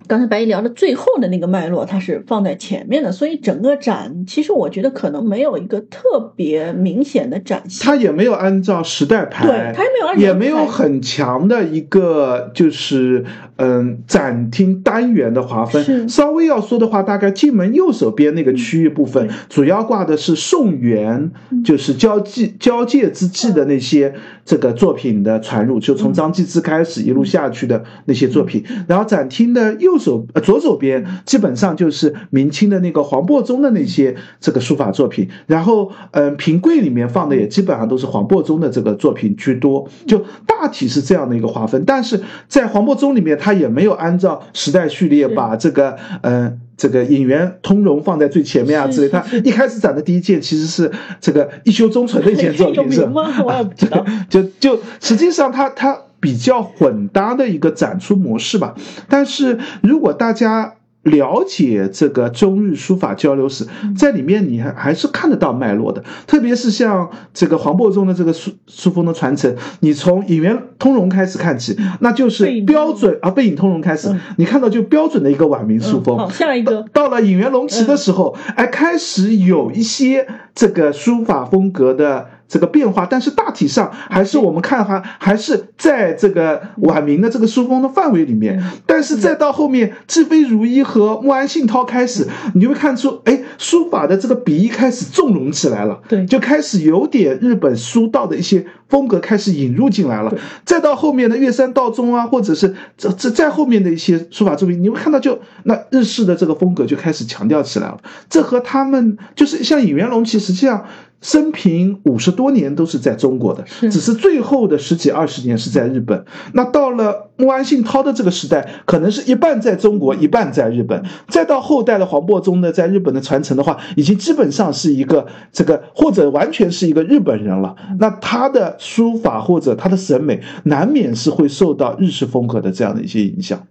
刚才白姨聊的最后的那个脉络，它是放在前面的，所以整个展其实我觉得可能没有一个特别明显的展现。它也没有按照时代排，对，它也没有按照也没有很强的一个就是嗯展厅单元的划分。稍微要说的话，大概进门右手边那个区域部分，主要挂的是宋元，就是交际交界之际的那些这个作品的传入，就从张继之开始一路下去的那些作品。然后展厅的右。手呃左手边基本上就是明清的那个黄檗中的那些这个书法作品，然后嗯平柜里面放的也基本上都是黄檗中的这个作品居多，就大体是这样的一个划分。但是在黄檗中里面，他也没有按照时代序列把这个嗯这个引元通融放在最前面啊之类。他一开始展的第一件其实是这个一休宗纯的一件作品，是吗？我也不知道。就就实际上他他。比较混搭的一个展出模式吧，但是如果大家了解这个中日书法交流史，在里面你还还是看得到脉络的，特别是像这个黄檗中的这个书书风的传承，你从引元通融开始看起，那就是标准啊，背影通融开始，你看到就标准的一个晚明书风。好，下一个。到了引元隆池的时候，哎，开始有一些这个书法风格的。这个变化，但是大体上还是我们看哈，还是在这个晚明的这个书风的范围里面。但是再到后面，智飞如一和穆安信涛开始，你就会看出，哎，书法的这个笔意开始纵容起来了，对，就开始有点日本书道的一些风格开始引入进来了。再到后面的月山道宗啊，或者是这这再后面的一些书法作品，你会看到，就那日式的这个风格就开始强调起来了。这和他们就是像尹元龙，其实实际上。生平五十多年都是在中国的，只是最后的十几二十年是在日本。那到了穆安信涛的这个时代，可能是一半在中国，一半在日本。再到后代的黄伯中呢，在日本的传承的话，已经基本上是一个这个或者完全是一个日本人了。那他的书法或者他的审美，难免是会受到日式风格的这样的一些影响。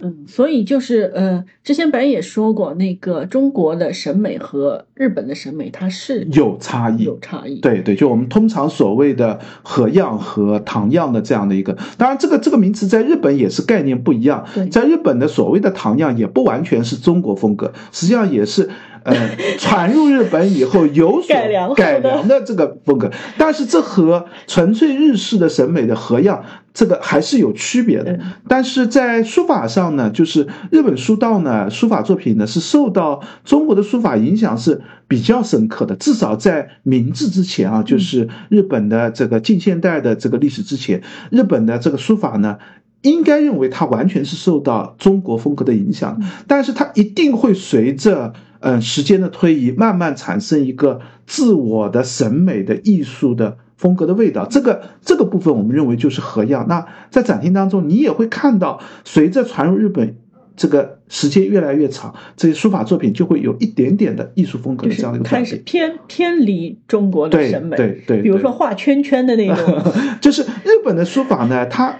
嗯，所以就是呃，之前白也说过，那个中国的审美和日本的审美它是有差异，有差异。对对，就我们通常所谓的和样和唐样的这样的一个，当然这个这个名词在日本也是概念不一样，在日本的所谓的唐样也不完全是中国风格，实际上也是。呃，传入日本以后有所改良的这个风格，但是这和纯粹日式的审美的和样，这个还是有区别的。但是在书法上呢，就是日本书道呢，书法作品呢是受到中国的书法影响是比较深刻的。至少在明治之前啊，就是日本的这个近现代的这个历史之前，日本的这个书法呢，应该认为它完全是受到中国风格的影响，但是它一定会随着。嗯，时间的推移，慢慢产生一个自我的审美的艺术的风格的味道。这个这个部分，我们认为就是和样。那在展厅当中，你也会看到，随着传入日本这个时间越来越长，这些书法作品就会有一点点的艺术风格的这样的一个开始偏偏离中国的审美。对对，比如说画圈圈的那种，就是日本的书法呢，它。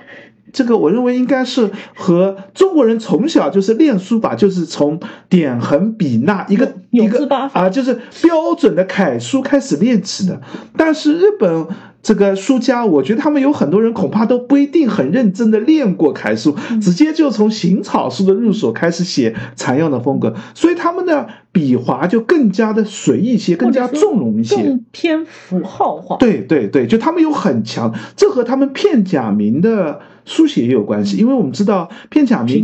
这个我认为应该是和中国人从小就是练书法，就是从点横笔捺一个一个啊，就是标准的楷书开始练起的。但是日本这个书家，我觉得他们有很多人恐怕都不一定很认真的练过楷书，直接就从行草书的入手开始写残样的风格，所以他们的笔划就更加的随意些，更加纵容一些，更偏符号化。对对对，就他们有很强，这和他们片假名的。书写也有关系，因为我们知道片假名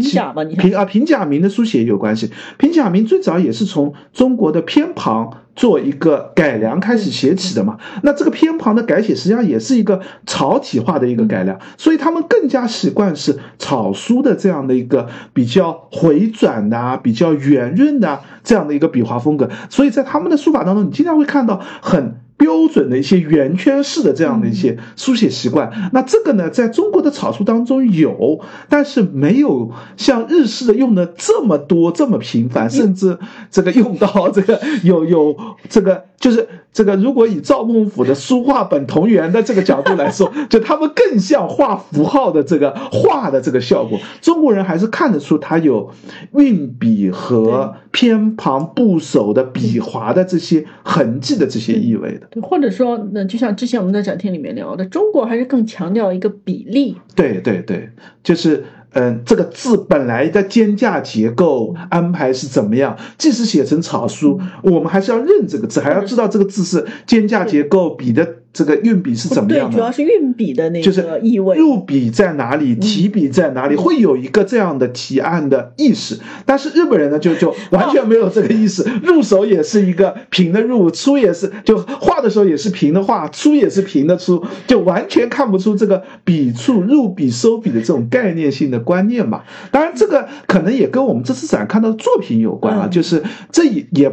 平啊平假名的书写也有关系。平假名最早也是从中国的偏旁做一个改良开始写起的嘛。那这个偏旁的改写实际上也是一个草体化的一个改良，所以他们更加习惯是草书的这样的一个比较回转的、比较圆润的这样的一个笔画风格。所以在他们的书法当中，你经常会看到很。标准的一些圆圈式的这样的一些书写习惯，那这个呢，在中国的草书当中有，但是没有像日式的用的这么多、这么频繁，甚至这个用到这个 有有这个就是。这个如果以赵孟俯的书画本同源的这个角度来说，就他们更像画符号的这个画的这个效果。中国人还是看得出他有运笔和偏旁部首的笔划的这些痕迹的这些意味的。对，或者说，那就像之前我们在展厅里面聊的，中国还是更强调一个比例。对对对，就是。嗯，这个字本来的间架结构安排是怎么样？即使写成草书，我们还是要认这个字，还要知道这个字是间架结构，笔的。这个运笔是怎么样的？对主要是运笔的那个意味。入笔在哪里？提笔在哪里？会有一个这样的提案的意识。但是日本人呢，就就完全没有这个意识。入手也是一个平的入，出也是就画的时候也是平的画，出也是平的出，就完全看不出这个笔触、入笔、收笔的这种概念性的观念嘛。当然，这个可能也跟我们这次展看到的作品有关啊，就是这也也。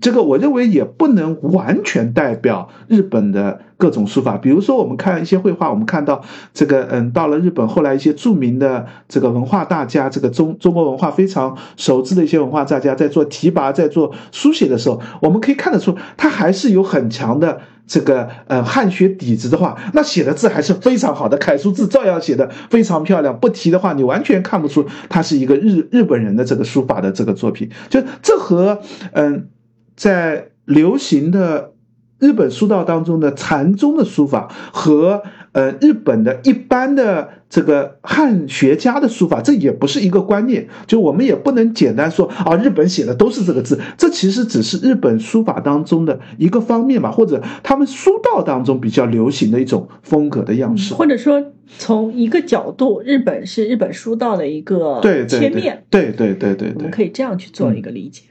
这个我认为也不能完全代表日本的各种书法。比如说，我们看一些绘画，我们看到这个，嗯，到了日本后来一些著名的这个文化大家，这个中中国文化非常熟知的一些文化大家，在做提拔、在做书写的时候，我们可以看得出，他还是有很强的这个呃汉学底子的话，那写的字还是非常好的，楷书字照样写的非常漂亮。不提的话，你完全看不出他是一个日日本人的这个书法的这个作品。就这和嗯。在流行的日本书道当中的禅宗的书法和呃日本的一般的这个汉学家的书法，这也不是一个观念。就我们也不能简单说啊，日本写的都是这个字，这其实只是日本书法当中的一个方面吧，或者他们书道当中比较流行的一种风格的样式。或者说，从一个角度，日本是日本书道的一个切面。对对对对对，我们可以这样去做一个理解。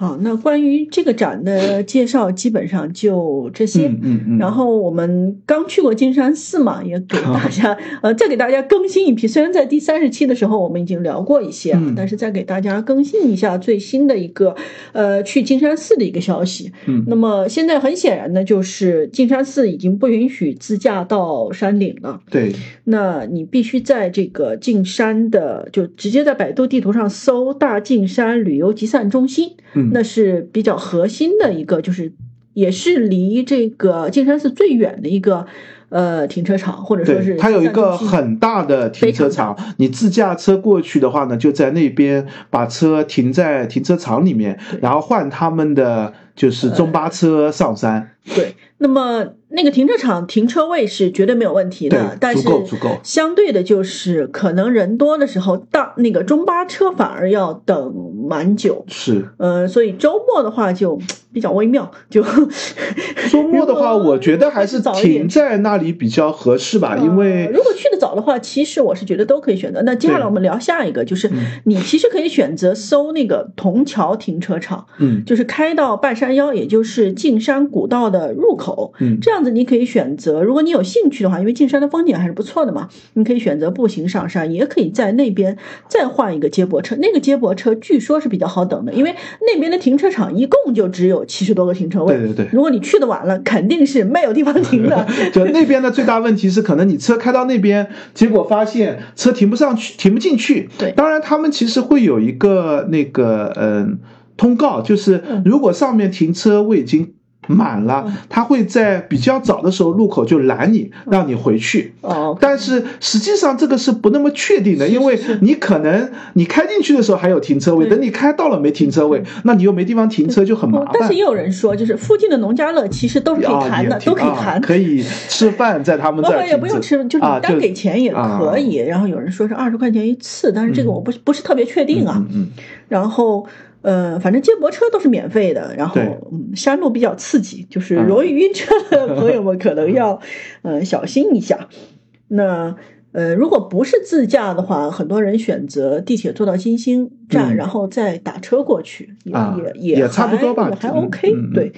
好，那关于这个展的介绍基本上就这些。嗯嗯。然后我们刚去过金山寺嘛，也给大家呃再给大家更新一批。虽然在第三十期的时候我们已经聊过一些，但是再给大家更新一下最新的一个呃去金山寺的一个消息。嗯。那么现在很显然呢，就是金山寺已经不允许自驾到山顶了。对。那你必须在这个进山的，就直接在百度地图上搜“大进山旅游集散中心”。嗯。那是比较核心的一个，就是也是离这个金山寺最远的一个，呃停车场，或者说是它有一个很大的停车场，你自驾车过去的话呢，就在那边把车停在停车场里面，然后换他们的就是中巴车上山。对，那么。那个停车场停车位是绝对没有问题的，但是相对的就是可能人多的时候，大那个中巴车反而要等蛮久。是，呃，所以周末的话就比较微妙。就 周末的话，我觉得还是停在那里比较合适吧，因为如果去的早的话，其实我是觉得都可以选择。那接下来我们聊下一个，就是你其实可以选择搜那个铜桥停车场，嗯，就是开到半山腰，也就是进山古道的入口，嗯，这样。样子你可以选择，如果你有兴趣的话，因为进山的风景还是不错的嘛，你可以选择步行上山，也可以在那边再换一个接驳车。那个接驳车据说是比较好等的，因为那边的停车场一共就只有七十多个停车位。对对对，如果你去的晚了，肯定是没有地方停的。就那边的最大问题是，可能你车开到那边，结果发现车停不上去，停不进去。对，当然他们其实会有一个那个嗯通告，就是如果上面停车位已经。满了，他会在比较早的时候路口就拦你，让你回去。哦，但是实际上这个是不那么确定的，因为你可能你开进去的时候还有停车位，等你开到了没停车位，那你又没地方停车就很麻烦。但是也有人说，就是附近的农家乐其实都是可以谈的，都可以谈，可以吃饭在他们这儿。也不用吃，就是单给钱也可以。然后有人说是二十块钱一次，但是这个我不不是特别确定啊。嗯，然后。呃，反正接驳车都是免费的，然后嗯，山路比较刺激，就是容易晕车的 朋友们可能要呃小心一下。那呃，如果不是自驾的话，很多人选择地铁坐到金星站，然后再打车过去，也也也差不多吧，还 OK，对。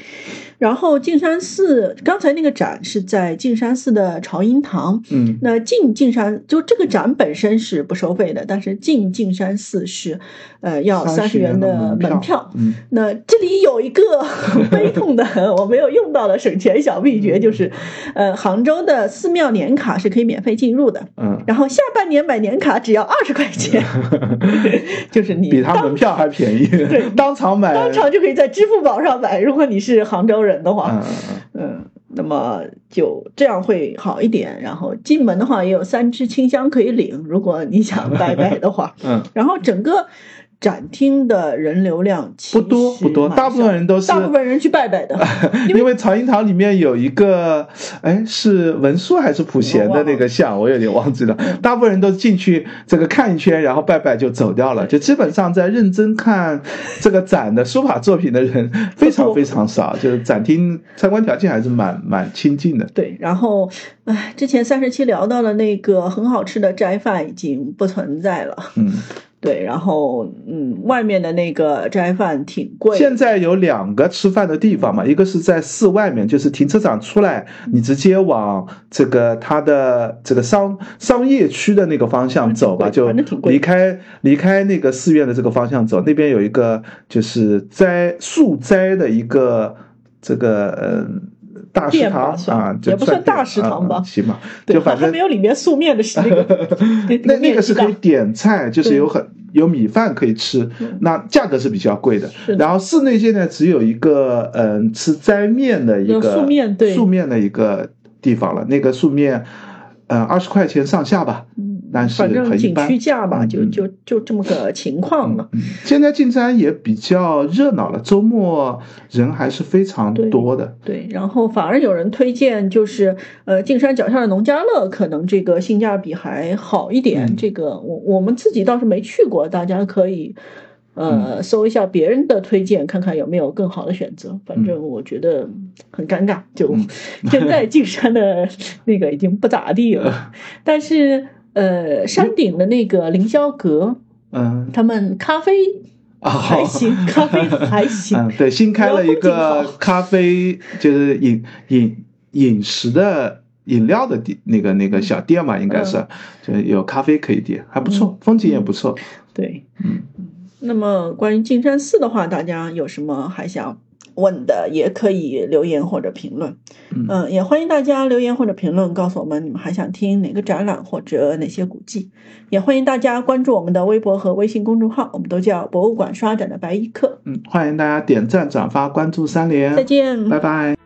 然后径山寺刚才那个展是在径山寺的朝音堂，嗯，那进径山就这个展本身是不收费的，但是进径山寺是，呃，要三十元的门票。嗯，那这里有一个 悲痛的我没有用到的省钱小秘诀，就是，呃，杭州的寺庙年卡是可以免费进入的，嗯，然后下半年买年卡只要二十块钱，就是你比他门票还便宜，对，当场买，当场就可以在支付宝上买。如果你是杭州人。人的话，嗯，那么就这样会好一点。然后进门的话也有三支清香可以领，如果你想 拜拜的话，嗯，然后整个。展厅的人流量不多不多，大部分人都是大部分人去拜拜的，因为朝音堂里面有一个，哎，是文殊还是普贤的那个像，我有点忘记了。大部分人都进去这个看一圈，然后拜拜就走掉了，就基本上在认真看这个展的书法作品的人非常非常少，就是展厅参观条件还是蛮蛮清静的。对，然后，哎，之前三十七聊到的那个很好吃的斋饭已经不存在了。嗯。对，然后嗯，外面的那个斋饭挺贵。现在有两个吃饭的地方嘛，一个是在寺外面，就是停车场出来，你直接往这个它的这个商商业区的那个方向走吧，就离开离开那个寺院的这个方向走，那边有一个就是斋素斋的一个这个嗯。大食堂啊，也不算大食堂吧，行吧，就反正没有里面素面的那个，那那个是可以点菜，就是有很有米饭可以吃，那价格是比较贵的。然后室内现在只有一个嗯吃斋面的一个素面对素面的一个地方了，那个素面嗯二十块钱上下吧。但是反正景区价吧，就就就这么个情况了。现在进山也比较热闹了，周末人还是非常多的。对，然后反而有人推荐，就是呃，进山脚下的农家乐，可能这个性价比还好一点。这个我我们自己倒是没去过，大家可以呃搜一下别人的推荐，看看有没有更好的选择。反正我觉得很尴尬，就 现在进山的那个已经不咋地了，但是。呃，山顶的那个凌霄阁，嗯，他们咖啡还行，咖啡还行。嗯，对，新开了一个咖啡，就是饮饮饮食的饮料的店，那个那个小店嘛，应该是，就有咖啡可以点，还不错，风景也不错。对，嗯。那么关于金山寺的话，大家有什么还想？问的也可以留言或者评论，嗯，也欢迎大家留言或者评论，告诉我们你们还想听哪个展览或者哪些古迹。也欢迎大家关注我们的微博和微信公众号，我们都叫博物馆刷展的白衣客。嗯，欢迎大家点赞、转发、关注三连。再见，拜拜。